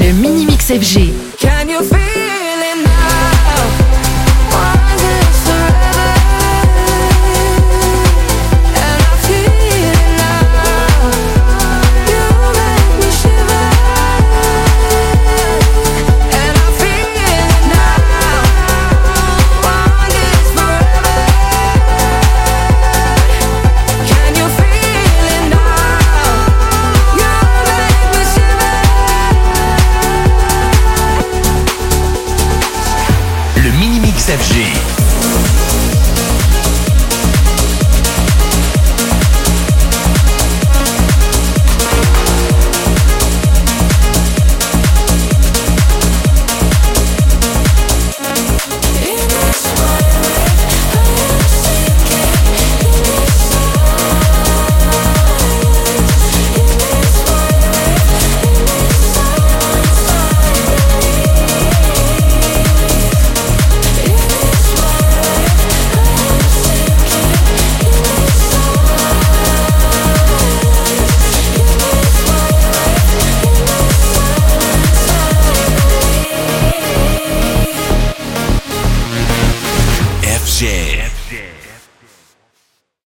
Le mini-mix FG. FG.